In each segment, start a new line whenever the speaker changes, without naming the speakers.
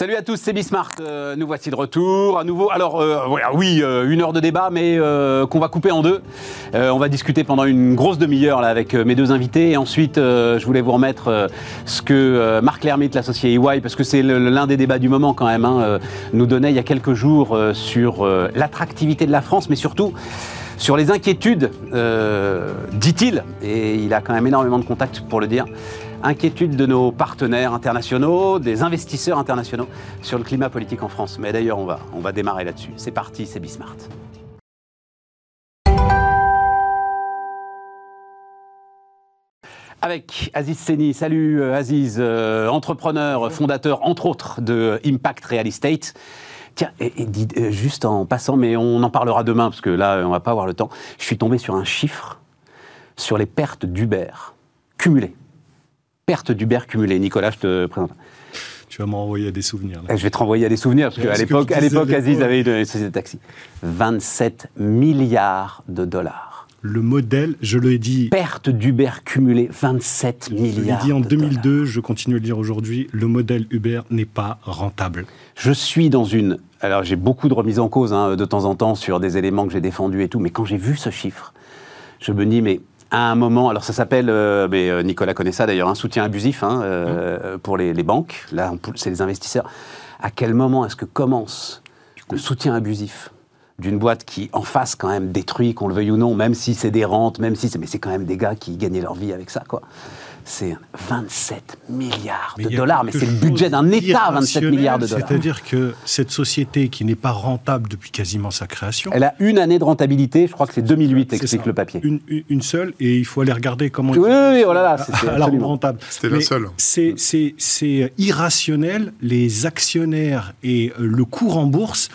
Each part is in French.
Salut à tous, c'est Bismart. Euh, nous voici de retour à nouveau. Alors, euh, oui, euh, une heure de débat, mais qu'on va couper en deux. on va discuter pendant une grosse demi-heure avec mes deux invités. Et ensuite, je voulais vous remettre ce que Marc Lermite, l'associé EY, parce que c'est l'un des débats du moment quand même, hein, nous donnait il y a quelques jours sur l'attractivité de la France, mais surtout sur les inquiétudes, dit-il, et il a quand même énormément de contacts pour le dire, inquiétude de nos partenaires internationaux, des investisseurs internationaux sur le climat politique en France. Mais d'ailleurs, on va, on va démarrer là-dessus. C'est parti, c'est Bismart. Avec Aziz Seni. Salut euh, Aziz, euh, entrepreneur, fondateur entre autres de Impact Real Estate. Tiens, et, euh, juste en passant, mais on en parlera demain parce que là, on va pas avoir le temps. Je suis tombé sur un chiffre sur les pertes d'Uber cumulées perte d'Uber cumulée. Nicolas, je te présente.
Tu vas m'envoyer à des souvenirs.
Je vais te renvoyer à des souvenirs, parce qu'à l'époque, à l'époque, Aziz avait une société de taxi. 27 milliards de dollars.
Le modèle, je l'ai dit.
Perte d'Uber cumulée, 27 milliards.
Je l'ai dit en 2002, je continue à le dire aujourd'hui, le modèle Uber n'est pas rentable.
Je suis dans une. Alors j'ai beaucoup de remises en cause hein, de temps en temps sur des éléments que j'ai défendus et tout, mais quand j'ai vu ce chiffre, je me dis, mais à un moment, alors ça s'appelle, euh, mais euh, Nicolas connaît ça d'ailleurs, un soutien abusif hein, euh, pour les, banques. Là, c'est les investisseurs. À quel moment est-ce que commence le soutien abusif d'une boîte qui, en face, quand même, détruit, qu'on le veuille ou non, même si c'est des rentes, même si c'est, mais c'est quand même des gars qui gagnaient leur vie avec ça, quoi c'est 27 milliards de dollars. Mais c'est le budget d'un État, 27 milliards de dollars.
C'est-à-dire que cette société qui n'est pas rentable depuis quasiment sa création.
Elle a une année de rentabilité, je crois que c'est 2008, explique le papier.
Une, seule, et il faut aller regarder comment.
Oui, oui, oh là là,
c'est rentable.
C'était la seule.
C'est irrationnel. Les actionnaires et le cours en bourse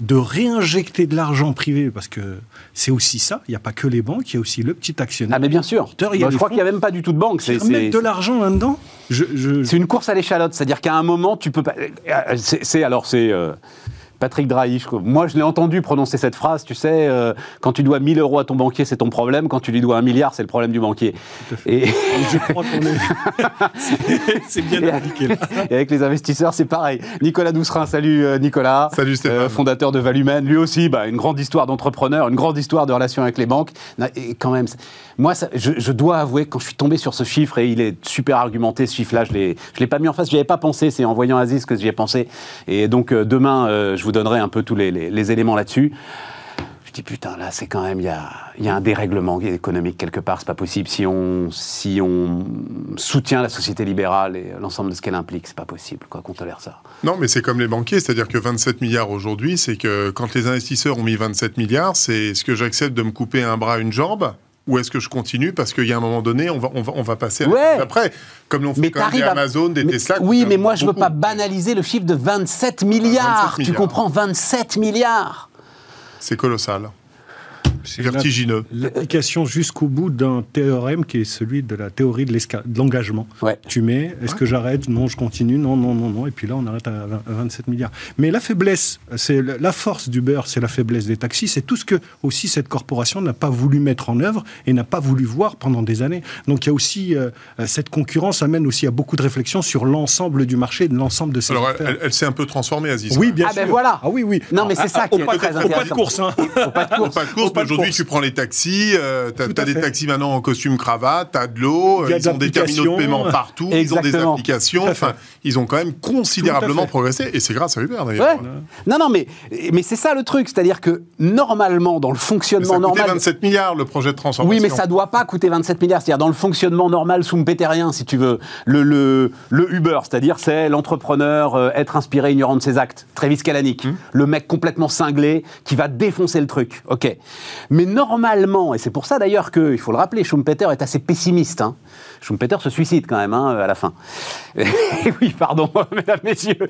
de réinjecter de l'argent privé, parce que c'est aussi ça, il n'y a pas que les banques, il y a aussi le petit actionnaire.
Ah mais bien sûr, je crois qu'il n'y a même pas du tout de banque.
C'est mettre de l'argent là-dedans
C'est une course à l'échalote, c'est-à-dire qu'à un moment, tu peux pas... Euh, c'est alors, c'est... Euh, Patrick Drahi, moi je l'ai entendu prononcer cette phrase, tu sais, euh, quand tu dois 1000 euros à ton banquier, c'est ton problème, quand tu lui dois un milliard, c'est le problème du banquier.
Et je crois qu'on est. c'est bien appliqué.
Et avec les investisseurs, c'est pareil. Nicolas Doucerin, salut euh, Nicolas.
Salut Stéphane. Euh,
fondateur de Valumen, lui aussi, bah, une grande histoire d'entrepreneur, une grande histoire de relation avec les banques. Et quand même, moi, je, dois avouer, quand je suis tombé sur ce chiffre, et il est super argumenté, ce chiffre-là, je ne l'ai pas mis en face, je n'y avais pas pensé, c'est en voyant Aziz que j'y ai pensé. Et donc, demain, je vous donnerai un peu tous les, éléments là-dessus. Je dis putain, là, c'est quand même, il y a, un dérèglement économique quelque part, c'est pas possible. Si on, si on soutient la société libérale et l'ensemble de ce qu'elle implique, c'est pas possible, quoi, qu'on tolère ça.
Non, mais c'est comme les banquiers, c'est-à-dire que 27 milliards aujourd'hui, c'est que quand les investisseurs ont mis 27 milliards, c'est ce que j'accepte de me couper un bras, une jambe ou est-ce que je continue parce qu'il y a un moment donné, on va, on va, on va passer après, comme l'ont fait quand même des Amazon, des Tesla.
Oui, mais moi je ne veux pas banaliser le chiffre de 27 milliards. Tu comprends? 27 milliards.
C'est colossal. C'est vertigineux.
L'application jusqu'au bout d'un théorème qui est celui de la théorie de l'engagement. Tu mets, est-ce que j'arrête? Non, je continue. Non, non, non, non. Et puis là, on arrête à 27 milliards. Mais la faiblesse, c'est la force du beurre, c'est la faiblesse des taxis. C'est tout ce que aussi cette corporation n'a pas voulu mettre en œuvre et n'a pas voulu voir pendant des années. Donc il y a aussi euh, cette concurrence amène aussi à beaucoup de réflexions sur l'ensemble du marché, de l'ensemble de ces.
Alors elle, s'est un peu transformée, Aziz.
Oui, bien
ah
Ben
voilà.
Ah oui, oui.
Non, mais c'est ça qui est très intéressant.
Pas de course, hein.
Pas de course. Pas de course. Aujourd'hui, tu prends les taxis. Euh, tu as, des taxis maintenant en costume cravate. T'as de l'eau. Ils ont des terminaux de paiement partout. Ils ont des applications. Enfin, ils ont quand même considérablement progressé. Et c'est grâce à Uber d'ailleurs.
Non, non, mais mais c'est ça le truc, c'est-à-dire que normalement dans le fonctionnement
mais ça
normal.
27 milliards le projet de transformation.
Oui, mais ça doit pas coûter 27 milliards. C'est-à-dire dans le fonctionnement normal schumpeterien, si tu veux, le le, le Uber, c'est-à-dire c'est l'entrepreneur euh, être inspiré ignorant de ses actes. Travis Kalanick, hum. le mec complètement cinglé qui va défoncer le truc. Ok. Mais normalement, et c'est pour ça d'ailleurs qu'il faut le rappeler, Schumpeter est assez pessimiste. Hein. Schumpeter se suicide quand même hein, à la fin. oui, pardon, mesdames, messieurs.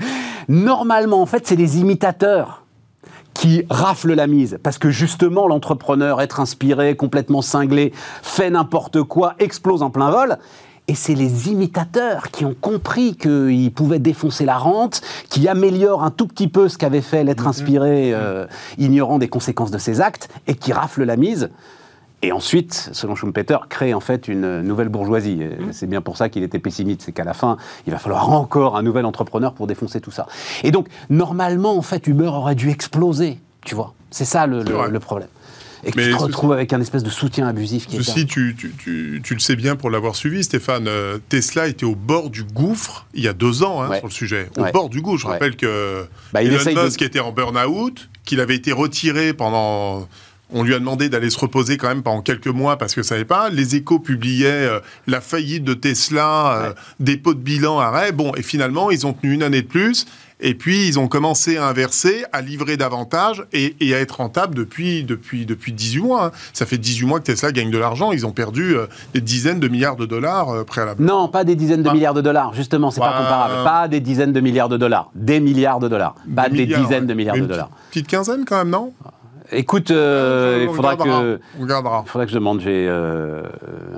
Normalement, en fait, c'est les imitateurs qui raflent la mise. Parce que justement, l'entrepreneur, être inspiré, complètement cinglé, fait n'importe quoi, explose en plein vol. Et c'est les imitateurs qui ont compris qu'ils pouvaient défoncer la rente, qui améliorent un tout petit peu ce qu'avait fait l'être inspiré, euh, ignorant des conséquences de ses actes, et qui raflent la mise. Et ensuite, selon Schumpeter, crée en fait une nouvelle bourgeoisie. Mmh. C'est bien pour ça qu'il était pessimiste, c'est qu'à la fin, il va falloir encore un nouvel entrepreneur pour défoncer tout ça. Et donc, normalement, en fait, Uber aurait dû exploser, tu vois. C'est ça le, le problème et que tu te retrouves avec un espèce de soutien abusif qui
ceci, tu, tu, tu, le sais bien pour l'avoir suivi, Stéphane. Euh, Tesla était au bord du gouffre il y a deux ans hein, sur le sujet. Au bord du gouffre. Je rappelle que bah, Elon Musk était en burn-out, qu'il avait été retiré pendant on lui a demandé d'aller se reposer quand même pendant quelques mois parce que ça savait pas. Les échos publiaient euh, la faillite de Tesla, euh, des pots de bilan arrêt. Bon, et finalement, ils ont tenu une année de plus. Et puis, ils ont commencé à inverser, à livrer davantage et, à être rentables depuis, depuis, depuis 18 mois. Hein. Ça fait 18 mois que Tesla gagne de l'argent. Ils ont perdu euh, des dizaines de milliards de dollars euh, préalablement.
Non, pas des dizaines de milliards de dollars. Justement, c'est pas comparable. Pas des dizaines de milliards de dollars. Des milliards de dollars. Pas des, dizaines de milliards de dollars.
Petite quinzaine quand même, non?
Écoute, euh, il faudra que,
on regardera.
Il faudra que je demande. J'ai euh,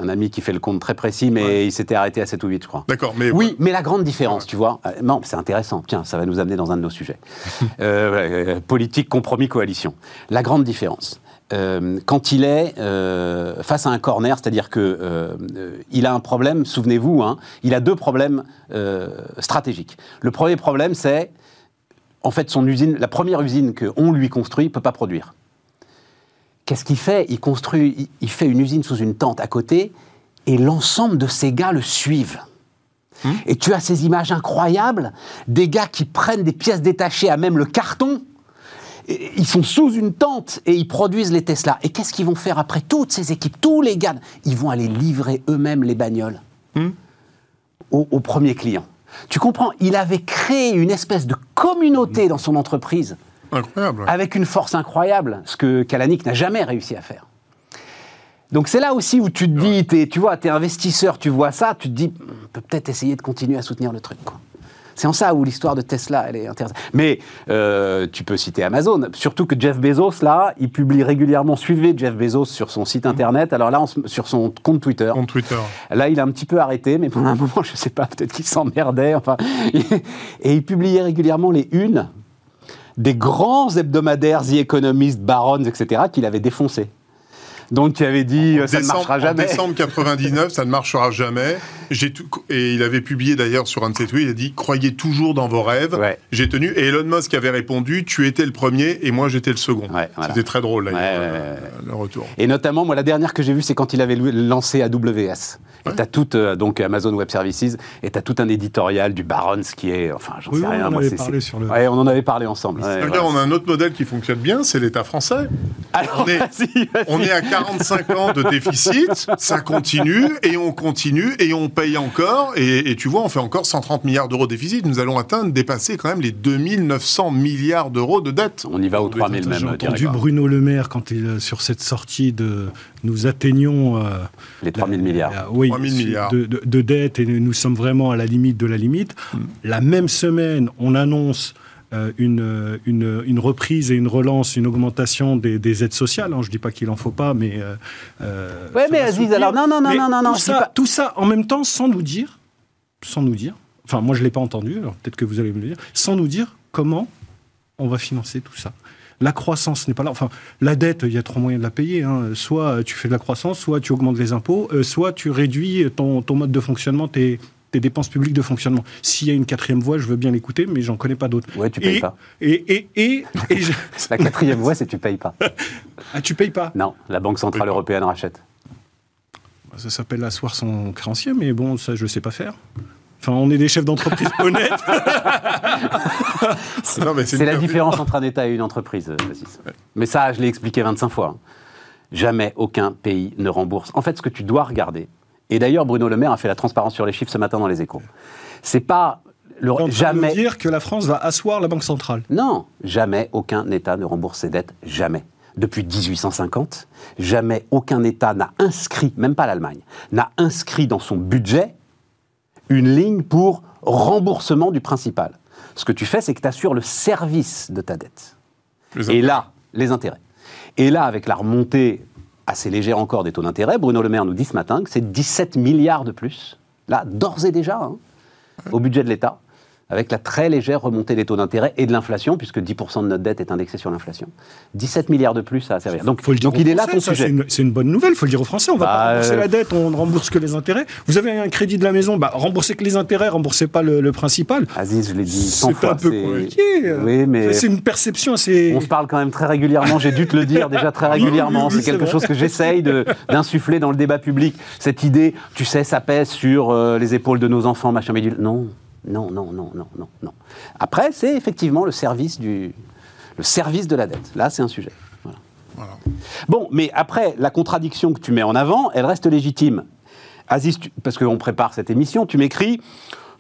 un ami qui fait le compte très précis, mais il s'était arrêté à 7 ou 8, je crois.
D'accord, mais
oui, mais la grande différence, tu vois. Euh, non, c'est intéressant. Tiens, ça va nous amener dans un de nos sujets. politique, compromis, coalition. La grande différence. quand il est face à un corner, c'est-à-dire que il a un problème. Souvenez-vous, hein, il a deux problèmes stratégiques. Le premier problème, c'est en fait, son usine, la première usine qu'on lui construit, ne peut pas produire. Qu'est-ce qu'il fait? Il construit, il fait une usine sous une tente à côté, et l'ensemble de ces gars le suivent. Hmm? Et tu as ces images incroyables des gars qui prennent des pièces détachées à même le carton. ils sont sous une tente et ils produisent les Tesla. Et qu'est-ce qu'ils vont faire après? Toutes ces équipes Tous les gars, ils vont aller livrer eux-mêmes les bagnoles hmm? aux, aux premiers clients. Tu comprends Il avait créé une espèce de communauté dans son entreprise
Incroyable.
Avec une force incroyable, ce que Kalanick n'a jamais réussi à faire. Donc c'est là aussi où tu te dis, tu vois, tu es investisseur, tu vois ça, tu te dis, on peut peut-être essayer de continuer à soutenir le truc. C'est en ça où l'histoire de Tesla, elle est intéressante. Mais euh, tu peux citer Amazon, surtout que Jeff Bezos, là, il publie régulièrement, suivez Jeff Bezos sur son site internet, alors là, sur son compte Twitter.
Compte Twitter.
Là, il a un petit peu arrêté, mais pendant un moment, je ne sais pas, peut-être qu'il s'emmerdait, enfin. et il publiait régulièrement les unes des grands hebdomadaires, The Economist, Barons, etc., qu'il avait défoncés. Donc tu avais dit ça ne marchera jamais.
En décembre 99, ça ne marchera jamais. Tout, et il avait publié d'ailleurs sur un de ses tweets, il a dit croyez toujours dans vos rêves. J'ai tenu. Et Elon Musk avait répondu tu étais le premier et moi j'étais le second. C'était très drôle d'ailleurs le retour.
Et notamment moi la dernière que j'ai vue c'est quand il avait lancé AWS. Et t'as tout, euh, donc Amazon Web Services, et t'as tout un éditorial du Barons qui est, enfin, j'en sais rien.
On,
moi,
avait parlé sur le...
ouais, on en avait parlé ensemble.
on a un autre modèle qui fonctionne bien, c'est l'État français.
Alors, on, est,
on est à 45 ans de déficit, ça continue, et on continue, et on paye encore, et, tu vois, on fait encore 130 milliards d'euros de déficit. Nous allons atteindre, dépasser quand même les 2900 milliards d'euros de dette.
On y va aux 3000 même.
J'ai entendu Bruno Le Maire quand il, euh, sur cette sortie de nous atteignons... Euh,
les 3000 milliards.
oui, De, de, dette et nous sommes vraiment à la limite de la limite. Hmm. La même semaine, on annonce une, une, une, reprise et une relance, une augmentation des, des aides sociales. Hein. Je ne dis pas qu'il n'en faut pas, mais...
Euh, euh oui, mais Aziz, alors non, non, non, non, non,
tout, ça, tout ça en même temps sans nous dire, sans nous dire, enfin moi je ne l'ai pas entendu, alors peut-être que vous allez me le dire, sans nous dire comment on va financer tout ça la croissance n'est pas là. Enfin, la dette, il y a trois moyens de la payer. Hein. Soit tu fais de la croissance, soit tu augmentes les impôts, euh, soit tu réduis ton, mode de fonctionnement, tes, dépenses publiques de fonctionnement. S'il y a une quatrième voie, je veux bien l'écouter, mais j'en connais pas d'autres.
Ouais, tu payes pas.
Et, et,
la quatrième voie, c'est tu payes pas.
ah, tu payes pas?
Non, la Banque Centrale Européenne rachète.
Ça s'appelle asseoir son créancier, mais bon, ça, je ne sais pas faire. Enfin, on est des chefs d'entreprise honnêtes.
c'est la différence entre un État et une entreprise, euh, Mais ça, je l'ai expliqué 25 fois. Jamais aucun pays ne rembourse. En fait, ce que tu dois regarder, et d'ailleurs, Bruno Le Maire a fait la transparence sur les chiffres ce matin dans les échos, c'est pas
le, jamais dire que la France va asseoir la Banque centrale.
Non, jamais aucun État ne rembourse ses dettes, jamais. Depuis 1850, jamais aucun État n'a inscrit, même pas l'Allemagne, n'a inscrit dans son budget une ligne pour remboursement du principal. Ce que tu fais, c'est que tu assures le service de ta dette. Et là, les intérêts. Et là, avec la remontée assez légère encore des taux d'intérêt, Bruno Le Maire nous dit ce matin que c'est 17 milliards de plus, là, d'ores et déjà, hein, au budget de l'État. Avec la très légère remontée des taux d'intérêt et de l'inflation, puisque 10% de notre dette est indexée sur l'inflation. 17 milliards de plus à servir. Donc, donc il est là ton sujet.
C'est une, bonne nouvelle, il faut le dire aux Français. On va bah, pas rembourser la dette, on ne rembourse que les intérêts. Vous avez un crédit de la maison, bah, remboursez que les intérêts, remboursez pas le, principal.
Aziz, je l'ai dit 100
fois. C'est un peu compliqué. Oui, mais c'est une perception assez...
On se parle quand même très régulièrement, j'ai dû te le dire déjà très régulièrement. c'est quelque chose que j'essaye d'insuffler dans le débat public. Cette idée, tu sais, ça pèse sur euh, les épaules de nos enfants, machin, mais non. Non, non, non, non, non, non. Après, c'est effectivement le service, du, le service de la dette. Là, c'est un sujet. Bon, mais après, la contradiction que tu mets en avant, elle reste légitime. Aziz, parce qu'on prépare cette émission, tu m'écris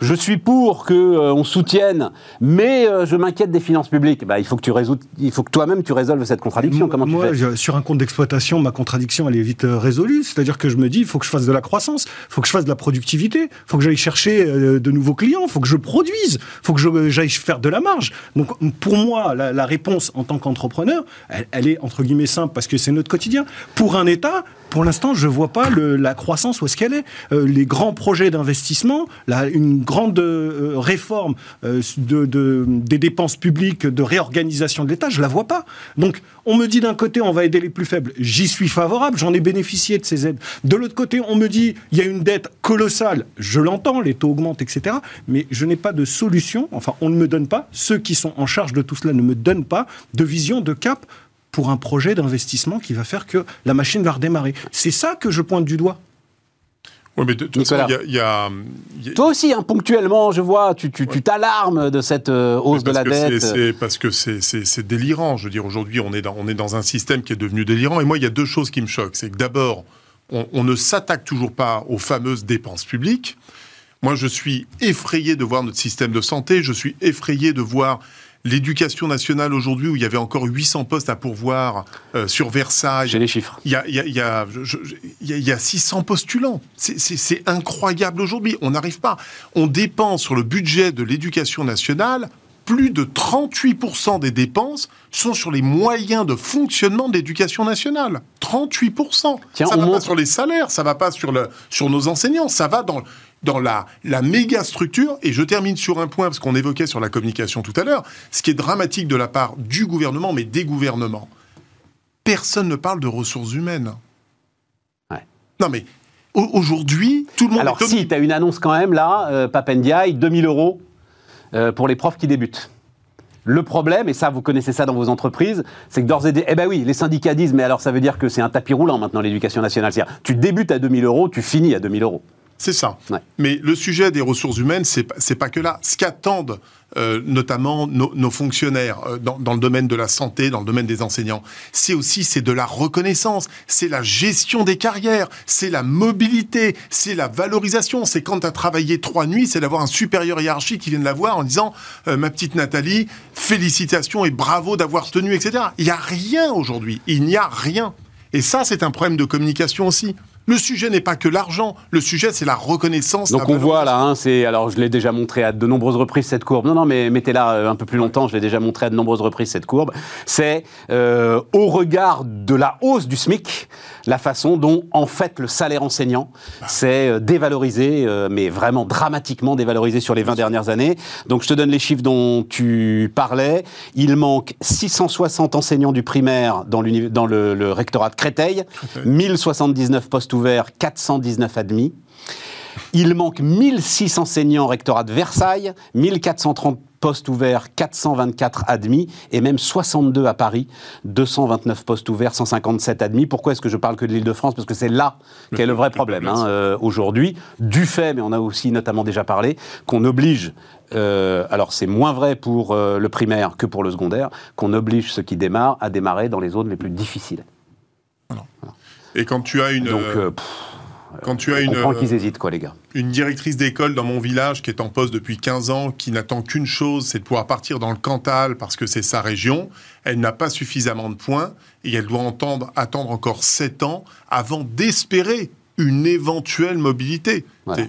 je suis pour que euh, on soutienne, mais euh, je m'inquiète des finances publiques. Bah, il faut que tu résous, il faut que toi-même tu résolves cette contradiction. Comment
moi,
tu
fais sur un compte d'exploitation, ma contradiction elle est vite euh, résolue. C'est-à-dire que je me dis, il faut que je fasse de la croissance, il faut que je fasse de la productivité, il faut que j'aille chercher de nouveaux clients, il faut que je produise, il faut que j'aille faire de la marge. Donc pour moi, la, réponse en tant qu'entrepreneur, elle, elle est entre guillemets simple parce que c'est notre quotidien. Pour un État, pour l'instant, je ne vois pas la croissance où est-ce qu'elle est. Euh, les grands projets d'investissement, une grande euh, réforme euh, de, des dépenses publiques, de réorganisation de l'État, je ne la vois pas. Donc, on me dit d'un côté, on va aider les plus faibles. J'y suis favorable, j'en ai bénéficié de ces aides. De l'autre côté, on me dit, il y a une dette colossale. Je l'entends, les taux augmentent, etc. Mais je n'ai pas de solution. Enfin, on ne me donne pas, ceux qui sont en charge de tout cela ne me donnent pas de vision, de cap pour un projet d'investissement qui va faire que la machine va redémarrer. C'est ça que je pointe du doigt.
Oui, mais il y, a,
Toi aussi, hein, ponctuellement, je vois, tu t'alarmes de cette euh, hausse de la dette.
C'est parce que c'est délirant. Je veux dire, aujourd'hui, on, est dans, on est dans un système qui est devenu délirant. Et moi, il y a deux choses qui me choquent. C'est que d'abord, on, on, ne s'attaque toujours pas aux fameuses dépenses publiques. Moi, je suis effrayé de voir notre système de santé. Je suis effrayé de voir L'éducation nationale aujourd'hui, où il y avait encore 800 postes à pourvoir euh, sur Versailles.
J'ai les chiffres.
Il y a, il y a, il y a, il y a 600 postulants. C'est incroyable aujourd'hui. On n'arrive pas. On dépense sur le budget de l'éducation nationale plus de 38% des dépenses sont sur les moyens de fonctionnement de l'éducation nationale. 38%. Tiens, ça ne va pas sur les salaires, ça ne va pas sur, le, sur nos enseignants, ça va dans, dans la, la méga structure. Et je termine sur un point, parce qu'on évoquait sur la communication tout à l'heure, ce qui est dramatique de la part du gouvernement, mais des gouvernements. Personne ne parle de ressources humaines. Ouais. Non mais aujourd'hui, tout le monde...
Alors si, tu as une annonce quand même là, euh, Papendiaï, 2000 euros euh, pour les profs qui débutent. Le problème, et ça vous connaissez ça dans vos entreprises, c'est que d'ores et déjà, eh ben oui, les syndicats disent, mais alors ça veut dire que c'est un tapis roulant maintenant l'éducation nationale. C'est-à-dire, tu débutes à 2000 euros, tu finis à 2000 euros.
C'est ça. Mais le sujet des ressources humaines, c'est n'est pas que là. Ce qu'attendent euh, notamment nos, fonctionnaires euh, dans, le domaine de la santé, dans le domaine des enseignants, c'est aussi c'est de la reconnaissance, c'est la gestion des carrières, c'est la mobilité, c'est la valorisation. C'est quand tu as travaillé trois nuits, c'est d'avoir un supérieur hiérarchique qui vient de la voir en disant euh, ma petite Nathalie, félicitations et bravo d'avoir tenu, etc. Il n'y a rien aujourd'hui. Il n'y a rien. Et ça, c'est un problème de communication aussi. Le sujet n'est pas que l'argent, le sujet c'est la reconnaissance.
Donc on voit là, hein, c'est alors je l'ai déjà montré à de nombreuses reprises cette courbe. Non non mais mettez-la euh, un peu plus longtemps, je l'ai déjà montré à de nombreuses reprises cette courbe. C'est euh, au regard de la hausse du SMIC, la façon dont en fait le salaire enseignant s'est euh, dévalorisé, mais vraiment dramatiquement dévalorisé sur les 20 dernières années. Donc je te donne les chiffres dont tu parlais. Il manque 660 enseignants du primaire dans, dans le, le rectorat de Créteil, 1079 postes ouverts, 419 admis. Il manque 1600 enseignants au rectorat de Versailles, 1430 postes ouverts, 424 admis, et même 62 à Paris, 229 postes ouverts, 157 admis. Pourquoi est-ce que je parle que de l'Île-de-France? Parce que c'est là qu'est le vrai problème hein, euh, aujourd'hui, du fait, mais on a aussi notamment déjà parlé, qu'on oblige euh, alors c'est moins vrai pour euh, le primaire que pour le secondaire, qu'on oblige ceux qui démarrent à démarrer dans les zones les plus difficiles.
Et quand tu as une.
Donc, euh, quand tu as une. comprend qu'ils hésitent, quoi, les gars.
Une directrice d'école dans mon village qui est en poste depuis 15 ans, qui n'attend qu'une chose, c'est de pouvoir partir dans le Cantal parce que c'est sa région. Elle n'a pas suffisamment de points et elle doit entendre, attendre encore 7 ans avant d'espérer une éventuelle mobilité.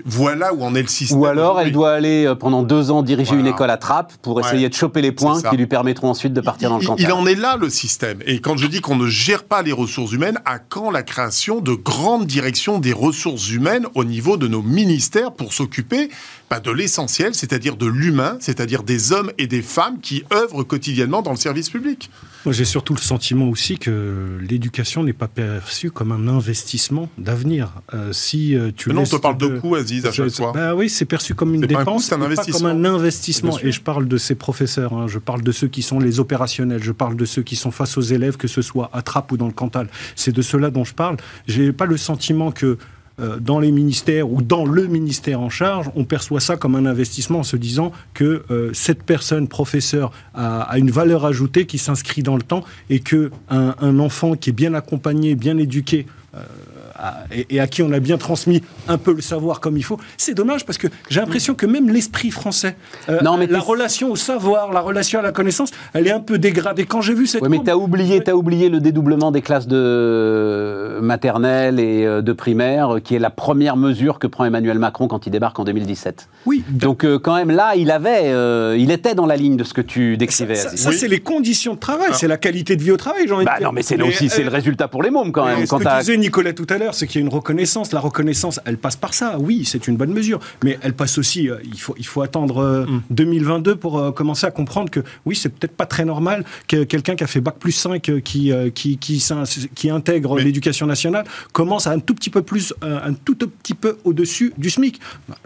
Voilà. où en est le système.
Ou alors elle doit aller euh, pendant deux ans diriger une école à trappe pour essayer de choper les points qui lui permettront ensuite de partir dans le
Cantal. Il en est là le système. Et quand je dis qu'on ne gère pas les ressources humaines, à quand la création de grandes directions des ressources humaines au niveau de nos ministères pour s'occuper bah, de l'essentiel, c'est-à-dire de l'humain, c'est-à-dire des hommes et des femmes qui œuvrent quotidiennement dans le service public?
Moi j'ai surtout le sentiment aussi que l'éducation n'est pas perçue comme un investissement d'avenir. Euh, si euh, tu
Mais non, on te parle de coûts, Aziz, à chaque fois.
Bah oui, c'est perçu comme une dépense, pas, pas comme un investissement. Et je parle de ces professeurs, hein. je parle de ceux qui sont les opérationnels, je parle de ceux qui sont face aux élèves, que ce soit à Trappes ou dans le Cantal. C'est de cela dont je parle. J'ai pas le sentiment que dans les ministères ou dans le ministère en charge, on perçoit ça comme un investissement en se disant que euh, cette personne, professeur, a, une valeur ajoutée qui s'inscrit dans le temps et que un, enfant qui est bien accompagné, bien éduqué, euh, et, à qui on a bien transmis un peu le savoir comme il faut. C'est dommage parce que j'ai l'impression que même l'esprit français, euh, non, mais la relation au savoir, la relation à la connaissance, elle est un peu dégradée. Quand j'ai vu cette.
Oui, mais tu as oublié, as oublié le dédoublement des classes de maternelle et euh, de primaire, qui est la première mesure que prend Emmanuel Macron quand il débarque en 2017.
Oui.
Donc, euh, quand même, là, il avait, il était dans la ligne de ce que tu décrivais.
Ça, c'est les conditions de travail, ah. c'est la qualité de vie au travail,
j'ai bah, Non, mais c'est aussi c'est le résultat pour les mômes, quand même.
Ce que disait Nicolas tout à l'heure, c'est qu'il y a une reconnaissance. La reconnaissance, elle passe par ça. Oui, c'est une bonne mesure. Mais elle passe aussi, euh, il, faut, il faut attendre 2022 euh, mm. pour euh, commencer à comprendre que oui, c'est peut-être pas très normal que quelqu'un qui a fait Bac plus 5, qui, qui, qui, intègre l'éducation nationale, commence à un tout petit peu plus, un tout petit peu au-dessus du SMIC.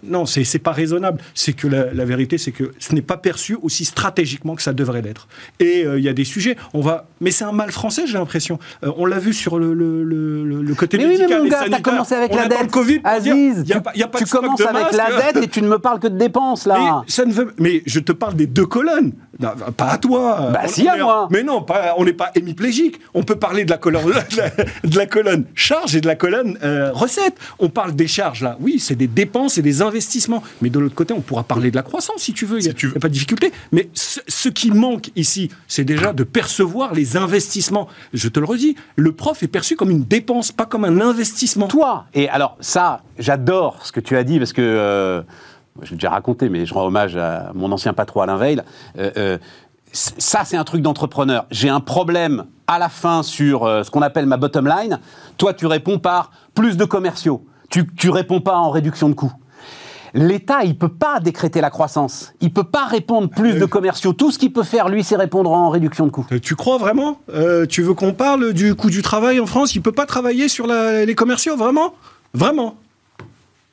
Non, c'est pas raisonnable. C'est que la, vérité, c'est que ce n'est pas perçu aussi stratégiquement que ça devrait l'être. Et il y a des sujets, on va... Mais c'est un mal français, j'ai l'impression. on l'a vu sur le, le, le, côté médical
tu commencé avec la dette.
COVID
Aziz, tu, commences avec la dette et tu ne me parles que de dépenses, là.
Mais, ça ne veut... mais je te parle des deux colonnes. pas à toi.
Bah, si, à moi.
Mais non, pas, on n'est pas hémiplégique. On peut parler de la colonne, de la colonne charge et de la colonne euh, recette. On parle des charges, là. Oui, c'est des dépenses et des investissements. Mais de l'autre côté, on pourra parler de la croissance, si tu veux. Il n'y a, pas de difficulté. Mais ce, ce qui manque ici, c'est déjà de percevoir les investissements. Je te le redis, le prof est perçu comme une dépense, pas comme un investissement.
Toi, et alors ça, j'adore ce que tu as dit parce que euh, je l'ai déjà raconté, mais je rends hommage à mon ancien patron Alain Veil. Euh, euh, ça, c'est un truc d'entrepreneur. J'ai un problème à la fin sur ce qu'on appelle ma bottom line. Toi, tu réponds par plus de commerciaux. Tu, tu réponds pas en réduction de coûts. L'État, il peut pas décréter la croissance. Il peut pas répondre plus de commerciaux. Tout ce qu'il peut faire, lui, c'est répondre en réduction de coûts.
Tu crois vraiment Tu veux qu'on parle du coût du travail en France? Il peut pas travailler sur les commerciaux, vraiment? Vraiment?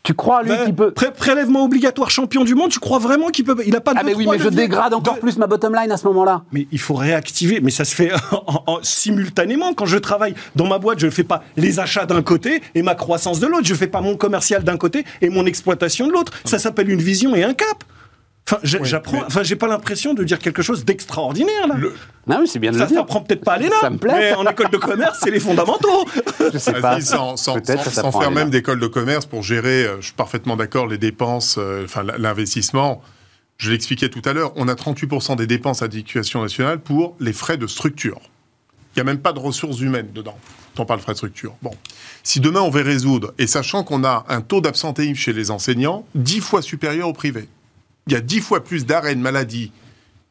Tu crois lui qu'il peut
prélèvement obligatoire champion du monde Tu crois vraiment qu'il peut Il a pas de
ah mais oui mais je dégrade encore plus ma bottom line à ce moment-là.
Mais il faut réactiver. Mais ça se fait en, simultanément quand je travaille dans ma boîte. Je ne fais pas les achats d'un côté et ma croissance de l'autre. Je fais pas mon commercial d'un côté et mon exploitation de l'autre. Ça s'appelle une vision et un cap. Enfin, j'apprends. Enfin, j'ai pas l'impression de dire quelque chose d'extraordinaire là.
Non, oui, c'est bien de
ça.
Ça
prend peut-être pas à l'ENA. Ça me plaît. Mais en école de commerce, c'est les fondamentaux.
Je sais pas. Sans, sans, sans, faire même d'école de commerce pour gérer, euh, je suis parfaitement d'accord, les dépenses, euh, enfin l'investissement. Je l'expliquais tout à l'heure. On a 38% des dépenses à l'éducation nationale pour les frais de structure. Il n'y a même pas de ressources humaines dedans. On parle de frais de structure. Bon. Si demain on veut résoudre, et sachant qu'on a un taux d'absentéisme chez les enseignants 10 fois supérieur au privé, il y a dix fois plus d'arrêts de maladie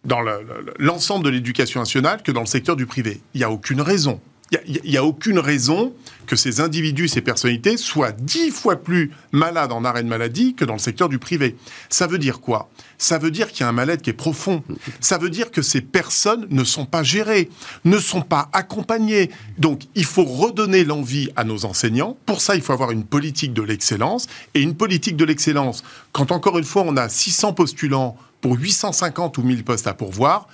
dans l'ensemble de l'éducation nationale que dans le secteur du privé. Il n'y a aucune raison. Il n'y a, aucune raison que ces individus, ces personnalités soient dix fois plus malades en arrêt de maladie que dans le secteur du privé. Ça veut dire quoi? Ça veut dire qu'il y a un mal-être qui est profond. Ça veut dire que ces personnes ne sont pas gérées, ne sont pas accompagnées. Donc il faut redonner l'envie à nos enseignants. Pour ça, il faut avoir une politique de l'excellence. Et une politique de l'excellence, quand encore une fois on a 600 postulants pour 850 ou 1000 postes à pourvoir,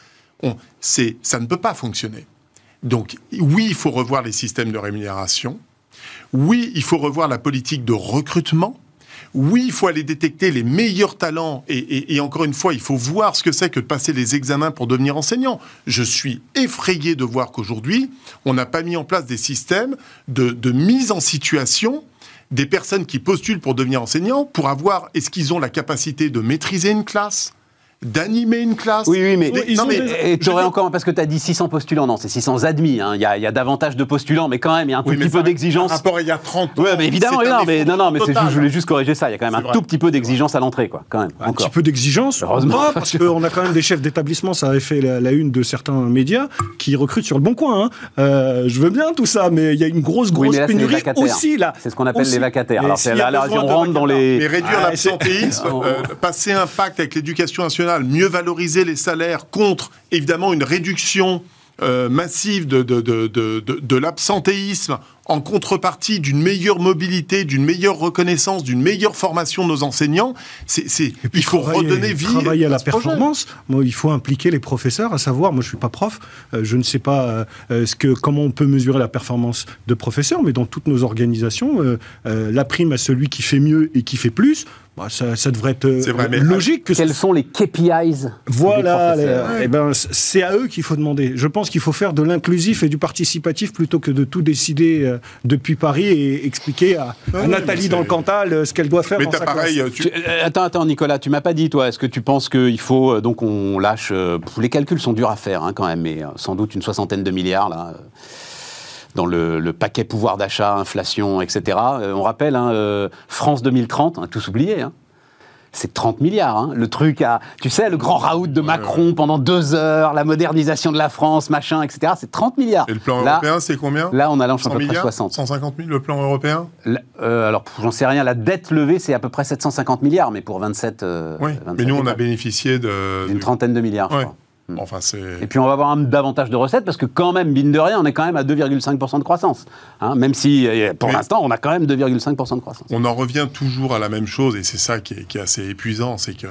on, ça ne peut pas fonctionner. Donc oui, il faut revoir les systèmes de rémunération. Oui, il faut revoir la politique de recrutement. Oui, il faut aller détecter les meilleurs talents et, encore une fois, il faut voir ce que c'est que de passer les examens pour devenir enseignant. Je suis effrayé de voir qu'aujourd'hui, on n'a pas mis en place des systèmes de, de mise en situation des personnes qui postulent pour devenir enseignants pour avoir, est-ce qu'ils ont la capacité de maîtriser une classe? D'animer une classe.
Oui, oui, mais, non, mais tu aurais encore, parce que tu as dit 600 postulants, non, c'est 600 admis, hein. il y, a, y, a, davantage de postulants, mais quand même, il y a un tout petit peu d'exigence.
rapport il y a 30
ans. Oui, mais évidemment, non, mais, non, non, mais je voulais juste corriger ça, il y a quand même un tout petit peu d'exigence à l'entrée, quoi, quand même.
Un petit peu d'exigence, heureusement. parce qu'on a quand même des chefs d'établissement, ça avait fait la, une de certains médias, qui recrutent sur le bon coin. Hein. Euh, je veux bien tout ça, mais il y a une grosse, grosse pénurie aussi, là.
C'est ce qu'on appelle les vacataires. Alors, on rentre dans les.
Mais réduire ah, l'absentéisme, euh, passer un pacte avec l'éducation nationale, mieux valoriser les salaires contre, évidemment, une réduction euh, massive de, l'absentéisme en contrepartie d'une meilleure mobilité, d'une meilleure reconnaissance, d'une meilleure formation de nos enseignants. C'est, il faut redonner vie.
Travailler à, la performance. Moi, il faut impliquer les professeurs, à savoir, moi je suis pas prof, euh, je ne sais pas euh, ce que, comment on peut mesurer la performance de professeurs, mais dans toutes nos organisations, la prime à celui qui fait mieux et qui fait plus, bah, ça, devrait être vrai, logique. Que
Quels sont les KPIs
Voilà, eh ben, c'est à eux qu'il faut demander. Je pense qu'il faut faire de l'inclusif et du participatif plutôt que de tout décider euh, depuis Paris et expliquer à, Nathalie dans le Cantal euh, ce qu'elle doit faire. Mais dans sa pareil,
attends, attends, Nicolas, tu m'as pas dit, toi, est-ce que tu penses qu'il faut. Euh, donc, on lâche. les calculs sont durs à faire, hein, quand même, mais sans doute une soixantaine de milliards, là dans le, paquet pouvoir d'achat, inflation, etc. Euh, on rappelle, hein, euh, France 2030, on a tous oublié, hein. C'est 30 milliards. Hein. Le truc à, tu sais, le grand raout de Macron pendant deux heures, la modernisation de la France, machin, etc. C'est 30 milliards.
Et le plan européen, c'est combien
Là, on a lancé à peu près 60.
150 000, le plan européen
euh, Alors, j'en sais rien. La dette levée, c'est à peu près 750 milliards, mais pour 27.
oui, mais nous, on a bénéficié de.
D'une trentaine de milliards, je crois.
Mm. Enfin,
et puis on va avoir davantage de recettes parce que quand même, mine de rien, on est quand même à 2,5% de croissance. Hein, même si pour l'instant, on a quand même 2,5% de croissance.
On en revient toujours à la même chose et c'est ça qui est, assez épuisant, c'est que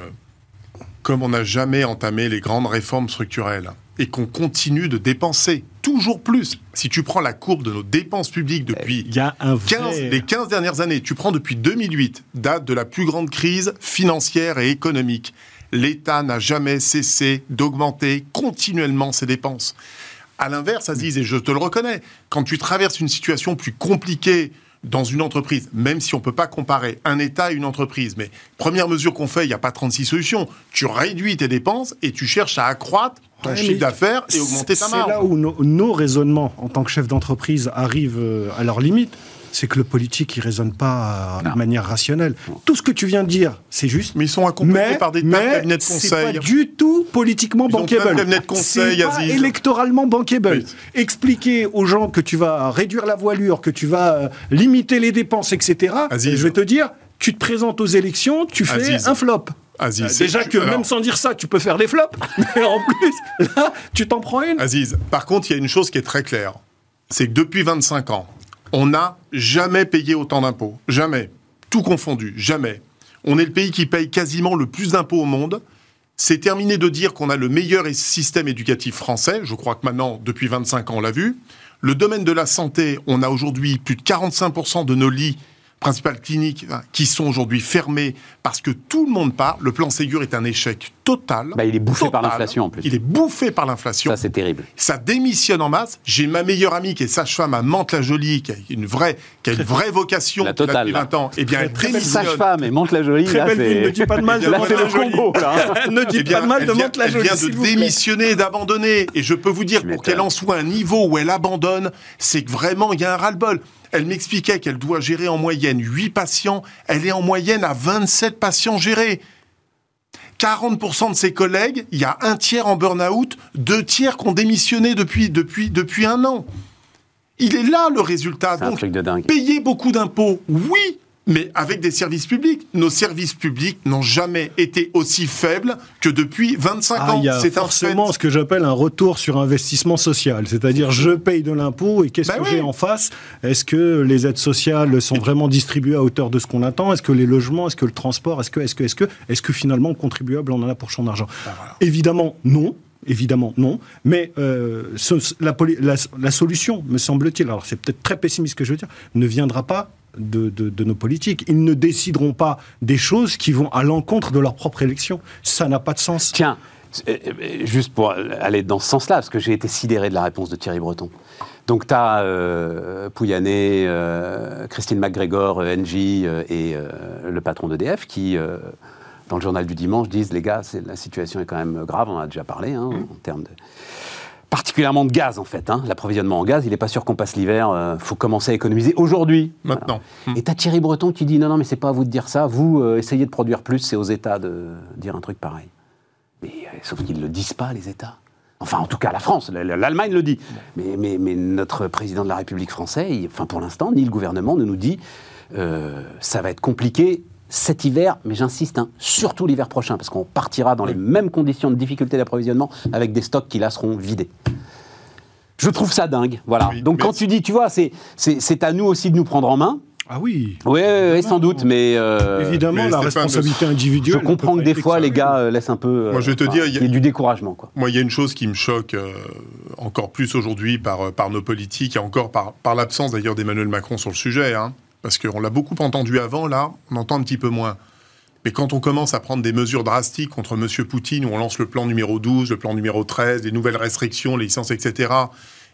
comme on n'a jamais entamé les grandes réformes structurelles et qu'on continue de dépenser toujours plus. Si tu prends la courbe de nos dépenses publiques depuis les 15 dernières années, tu prends depuis 2008, date de la plus grande crise financière et économique, l'État n'a jamais cessé d'augmenter continuellement ses dépenses. À l'inverse, Aziz, et je te le reconnais, quand tu traverses une situation plus compliquée dans une entreprise, même si on ne peut pas comparer un État et une entreprise, mais première mesure qu'on fait, il n'y a pas 36 solutions. Tu réduis tes dépenses et tu cherches à accroître ton chiffre d'affaires et augmenter ta marge.
C'est là où nos raisonnements en tant que chef d'entreprise arrivent euh, à leur limite c'est que le politique, il raisonne pas de manière rationnelle. Tout ce que tu viens de dire, c'est juste.
Mais ils sont accompagnés par des cabinets de conseil.
C'est pas du tout politiquement ils bankable.
conseil,
pas électoralement bankable. Expliquer aux gens que tu vas réduire la voilure, que tu vas euh, limiter les dépenses, etc. je vais te dire, tu te présentes aux élections, tu fais un flop.
Aziz,
Déjà que même sans dire ça, tu peux faire des flops, mais en plus, là, tu t'en prends une.
Aziz, par contre, il y a une chose qui est très claire. C'est que depuis 25 ans, on n'a jamais payé autant d'impôts. Jamais. Tout confondu. Jamais. On est le pays qui paye quasiment le plus d'impôts au monde. C'est terminé de dire qu'on a le meilleur système éducatif français. Je crois que maintenant, depuis 25 ans, on l'a vu. Le domaine de la santé, on a aujourd'hui plus de 45% de nos lits principales cliniques qui sont aujourd'hui fermées parce que tout le monde part. Le plan Ségur est un échec total.
Bah, il est bouffé par l'inflation en plus.
Il est bouffé par l'inflation.
Ça, c'est terrible.
Ça démissionne en masse. J'ai ma meilleure amie qui est sage-femme à Mantes-la-Jolie, qui a une vraie, qui a une vraie vocation
la totale,
depuis 20 ans. Eh bien, elle démissionne.
Sage-femme et Mantes-la-Jolie.
Très belle ville. Ne dis pas de mal de Mantes-la-Jolie. ne dis pas de mal de Mantes-la-Jolie.
Elle vient de démissionner et d'abandonner. Et je peux vous dire, pour qu'elle en soit un niveau où elle abandonne, c'est que vraiment, il y a un ras-le-bol. Elle m'expliquait qu'elle doit gérer en moyenne 8 patients. Elle est en moyenne à 27 patients gérés. 40% de ses collègues, il y a un tiers en burn-out, deux tiers qui ont démissionné depuis, depuis, depuis un an. Il est là le résultat.
Donc,
payer beaucoup d'impôts, oui, mais avec des services publics. Nos services publics n'ont jamais été aussi faibles que depuis 25 ah, ans.
C'est forcément ce que j'appelle un retour sur investissement social. C'est-à-dire, je paye de l'impôt et qu'est-ce ben que j'ai en face? Est-ce que les aides sociales sont vraiment distribuées à hauteur de ce qu'on attend? Est-ce que les logements Est-ce que le transport Est-ce que, est-ce que, est-ce que, est-ce que finalement, le contribuable en a pour son argent? Ben Évidemment, non. Évidemment, non. Mais euh, la, la, solution, me semble-t-il, alors c'est peut-être très pessimiste ce que je veux dire, ne viendra pas de, nos politiques. Ils ne décideront pas des choses qui vont à l'encontre de leur propre élection. Ça n'a pas de sens.
Tiens, euh, euh, juste pour aller dans ce sens-là, parce que j'ai été sidéré de la réponse de Thierry Breton. Donc tu as euh, Pouyanné, Christine McGregor, NJ et le patron d'EDF qui dans le journal du dimanche, disent les gars, la situation est quand même grave, on en a déjà parlé, hein, en termes de particulièrement de gaz en fait. Hein. L'approvisionnement en gaz, il n'est pas sûr qu'on passe l'hiver. Il euh, faut commencer à économiser aujourd'hui.
Maintenant.
Mmh. Et t'as Thierry Breton qui dit non, non, mais c'est pas à vous de dire ça. Vous, euh, essayez de produire plus, c'est aux États de dire un truc pareil. Mais, euh, sauf qu'ils ne le disent pas, les États. Enfin, en tout cas, la France, l'Allemagne le dit. Mais, mais, mais, notre président de la République française, enfin pour l'instant, ni le gouvernement ne nous dit ça va être compliqué cet hiver, mais j'insiste, hein, surtout l'hiver prochain, parce qu'on partira dans les mêmes conditions de difficulté d'approvisionnement avec des stocks qui là seront vidés. Je trouve ça dingue, voilà. Donc quand tu dis, tu vois, c'est à nous aussi de nous prendre en main.
Ah oui.
Oui, sans doute, mais
euh, évidemment la responsabilité individuelle.
Je comprends que des fois les gars euh, laissent un peu.
moi, je vais te dire,
il y, a du découragement. Quoi.
Moi, il y a une chose qui me choque euh, encore plus aujourd'hui par par nos politiques et encore par par l'absence d'ailleurs d'Emmanuel Macron sur le sujet. Hein parce qu'on l'a beaucoup entendu avant, là, on entend un petit peu moins. Mais quand on commence à prendre des mesures drastiques contre M. Poutine, où on lance le plan numéro 12, le plan numéro 13, des nouvelles restrictions, les licences, etc.,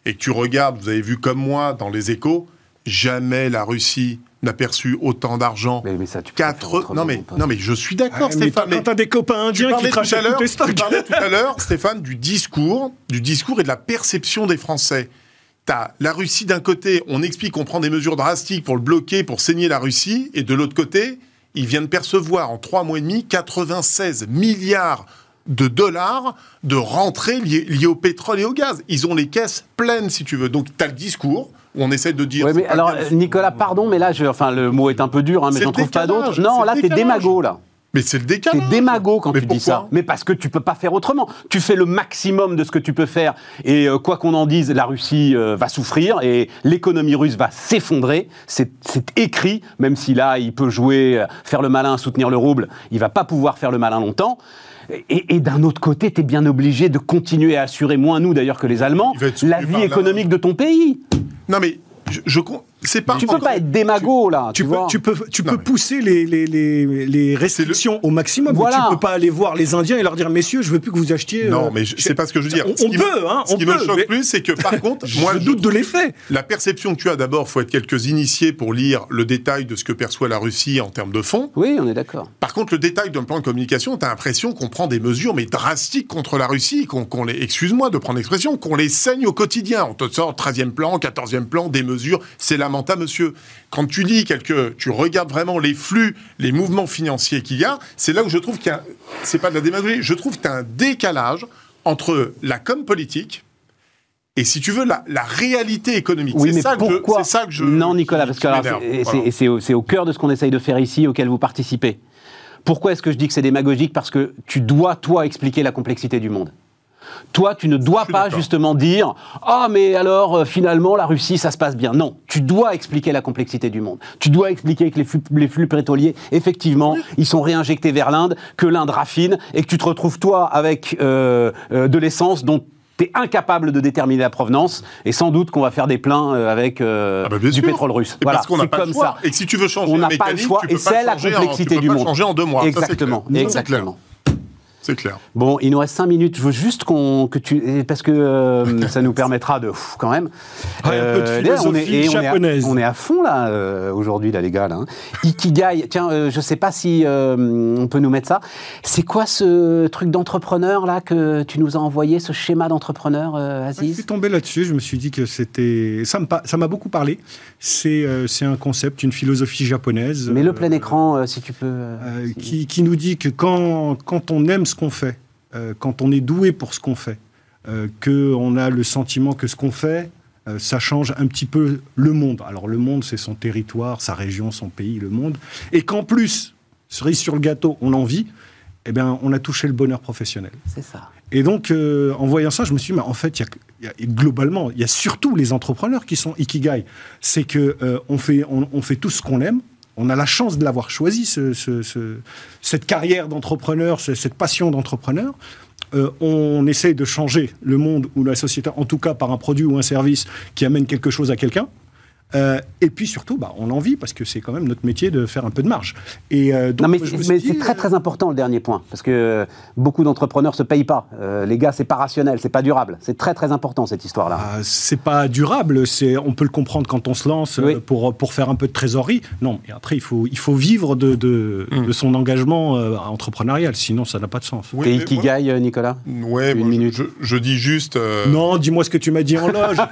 et que tu regardes, vous avez vu comme moi dans les échos, jamais la Russie n'a perçu autant d'argent.
Mais, mais, ça, tu
Quatre... Non mais, non mais je suis d'accord, ah, Stéphane.
Quand t'as des copains indiens qui crachent tout
à l'heure, Stéphane, du discours, du discours et de la perception des Français. T'as la Russie d'un côté, on explique qu'on prend des mesures drastiques pour le bloquer, pour saigner la Russie, et de l'autre côté, ils viennent percevoir en trois mois et demi 96 milliards de dollars de rentrées liées, au pétrole et au gaz. Ils ont les caisses pleines, si tu veux. Donc, tu as le discours on essaie de dire.
Oui, mais alors, Nicolas, pardon, mais là, je, enfin, le mot est un peu dur, hein, mais j'en trouve pas d'autres. Non, là, t'es démago, là.
Mais c'est le décalage.
T'es démago quand tu dis ça. Mais parce que tu peux pas faire autrement. Tu fais le maximum de ce que tu peux faire. Et euh, quoi qu'on en dise, la Russie euh, va souffrir et l'économie russe va s'effondrer. C'est écrit, même si là, il peut jouer, euh, faire le malin, soutenir le rouble. Il va pas pouvoir faire le malin longtemps. Et, d'un autre côté, tu es bien obligé de continuer à assurer, moins nous d'ailleurs que les Allemands, la vie économique de ton pays.
Non mais je, je, c'est pas.
Tu peux pas être démago là.
Tu,
peux,
tu peux, tu peux pousser les, les, les, les restrictions au maximum. Voilà. Tu peux pas aller voir les Indiens et leur dire messieurs, je veux plus que vous achetiez.
Non, euh, mais c'est pas ce que je veux dire.
On, peut, hein.
Ce qui me choque plus, c'est que par contre, moi,
je doute de l'effet.
La perception que tu as d'abord, faut être quelques initiés pour lire le détail de ce que perçoit la Russie en termes de fonds.
Oui, on est d'accord.
Par contre, le détail d'un plan de communication, tu as l'impression qu'on prend des mesures mais drastiques contre la Russie, qu'on les, excuse-moi de prendre l'expression, qu'on les saigne au quotidien. On te sort 13e plan, 14e plan, des mesures, c'est lamentable, monsieur quand tu lis quelques, tu regardes vraiment les flux, les mouvements financiers qu'il y a, c'est là où je trouve qu'il y a, c'est pas de la démagogie, je trouve qu'il y a un décalage entre la com politique et si tu veux, la, réalité économique.
Oui, c'est ça, ça, que je. Non, Nicolas, parce que c'est au cœur de ce qu'on essaye de faire ici, auquel vous participez. Pourquoi est-ce que je dis que c'est démagogique? Parce que tu dois, toi, expliquer la complexité du monde. Toi, tu ne dois pas justement dire Ah, mais alors, euh, finalement, la Russie, ça se passe bien. Non, tu dois expliquer la complexité du monde. Tu dois expliquer que les flux, pétroliers, effectivement, ils sont réinjectés vers l'Inde, que l'Inde raffine, et que tu te retrouves, toi, avec euh, euh, de l'essence dont tu es incapable de déterminer la provenance et sans doute qu'on va faire des pleins avec ah bah, du pétrole russe.
voilà, parce qu'on n'a pas comme le choix. Ça. Et si tu veux changer
on n'a pas le choix et c'est la complexité du monde.
changer en deux mois.
Exactement. exactement.
C'est clair.
Bon, il nous reste 5 minutes. Je veux juste qu'on que tu parce que euh, ça nous permettra de quand même.
Euh, on est,
on est, à, fond là euh, aujourd'hui là les gars là. Hein. Ikigai. Tiens, je sais pas si on peut nous mettre ça. C'est quoi ce truc d'entrepreneur là que tu nous as envoyé, ce schéma d'entrepreneur, Aziz?
Je suis tombé là-dessus. Je me suis dit que c'était ça ça m'a beaucoup parlé. C'est c'est un concept, une philosophie japonaise.
Mais le plein écran, si tu peux.
qui, qui nous dit que quand quand on aime ce qu'on fait, euh, quand on est doué pour ce qu'on fait, euh, qu'on a le sentiment que ce qu'on fait, euh, ça change un petit peu le monde. Alors le monde, c'est son territoire, sa région, son pays, le monde. Et qu'en plus, cerise sur le gâteau, on en vit, eh bien, on a touché le bonheur professionnel.
C'est ça.
Et donc, en voyant ça, je me suis dit, mais en fait, y a, globalement, il y a surtout les entrepreneurs qui sont ikigai. C'est que on, fait, on fait tout ce qu'on aime, on a la chance de l'avoir choisi, cette carrière d'entrepreneur, cette passion d'entrepreneur. Euh, on essaye de changer le monde ou la société, en tout cas par un produit ou un service qui amène quelque chose à quelqu'un. Euh, et puis surtout, bah, on en vit parce que c'est quand même notre métier de faire un peu de marge.
Et euh, donc, non, mais, c'est très très important le dernier point parce que beaucoup d'entrepreneurs se payent pas. les gars, c'est pas rationnel, c'est pas durable. C'est très très important cette histoire-là.
Ah, c'est pas durable. C'est on peut le comprendre quand on se lance pour pour faire un peu de trésorerie. Non, et après il faut il faut vivre de de, hmm. son engagement entrepreneurial. Sinon, ça n'a pas de sens.
Oui, et qui gagne, Nicolas?
Ouais, une minute. Je, dis juste.
Non, dis-moi ce que tu m'as dit en loge.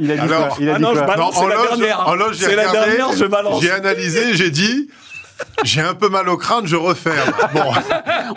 Il a dit quoi Il a ah dit non, quoi
non, c'est la dernière. En loge, c'est la dernière, je balance.
J'ai analysé, j'ai dit. J'ai un peu mal au crâne, je referme. Bon.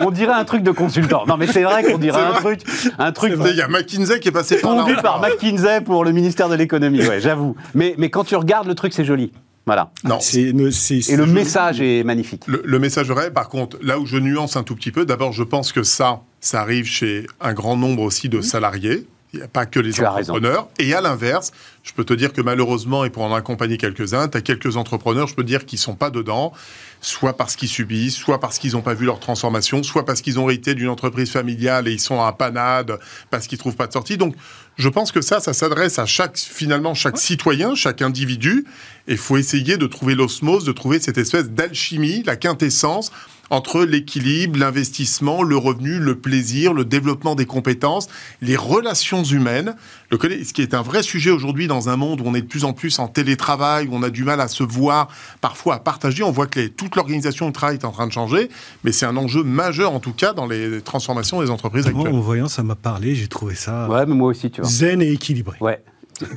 on dirait un truc de consultant. Non, mais c'est vrai qu'on dirait un truc, un truc.
Il y a McKinsey qui est passé
par là. par McKinsey pour le ministère de l'économie. Ouais, j'avoue. Mais, mais quand tu regardes le truc, c'est joli. Voilà.
Non.
Et le message est magnifique.
Le, le message vrai, par contre, là où je nuance un tout petit peu, d'abord, je pense que ça, ça arrive chez un grand nombre aussi de salariés. Il n'y a pas que les entrepreneurs. Et à l'inverse, je peux te dire que malheureusement, et pour en accompagner quelques-uns, tu as quelques entrepreneurs, je peux te dire, qui sont pas dedans, soit parce qu'ils subissent, soit parce qu'ils n'ont pas vu leur transformation, soit parce qu'ils ont hérité d'une entreprise familiale et ils sont en panade parce qu'ils trouvent pas de sortie. Donc, je pense que ça, ça s'adresse à chaque, finalement, chaque citoyen, chaque individu. Et il faut essayer de trouver l'osmose, de trouver cette espèce d'alchimie, la quintessence entre l'équilibre, l'investissement, le revenu, le plaisir, le développement des compétences, les relations humaines. Le, ce qui est un vrai sujet aujourd'hui dans un monde où on est de plus en plus en télétravail, où on a du mal à se voir, parfois à partager. On voit que les, toute l'organisation du travail est en train de changer, mais c'est un enjeu majeur en tout cas dans les transformations des entreprises actuelles.
Moi, en voyant, ça m'a parlé, j'ai trouvé ça
ouais, mais moi aussi, tu vois.
zen et équilibré.
Ouais.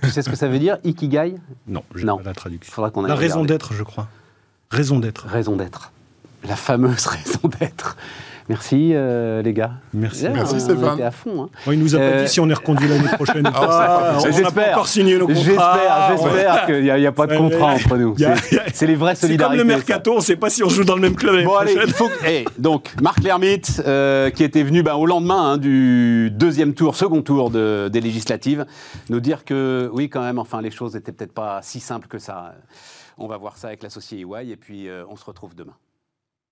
tu sais ce que ça veut dire, Ikigai?
Non, je pas la traduction. Faudra qu'on la raison d'être, je crois. Raison d'être.
Raison d'être la fameuse raison d'être. Merci euh, les gars.
Merci,
Merci Stéphane.
à fond. Hein.
il nous a pas dit euh, si on est reconduit l'année prochaine.
Ah, on n'a pas encore signé nos contrats. J'espère, qu'il n'y a, pas de contrat entre nous. C'est les vraies solidarités.
C'est comme le mercato, on ne sait pas si on joue dans le même club l'année bon, prochaine. Allez, il faut
eh, donc Marc Lermite, euh, qui était venu ben, au lendemain hein, du deuxième tour, second tour de, des législatives, nous dire que oui, quand même, enfin, les choses n'étaient peut-être pas si simples que ça. On va voir ça avec l'associé EY et puis on se retrouve demain.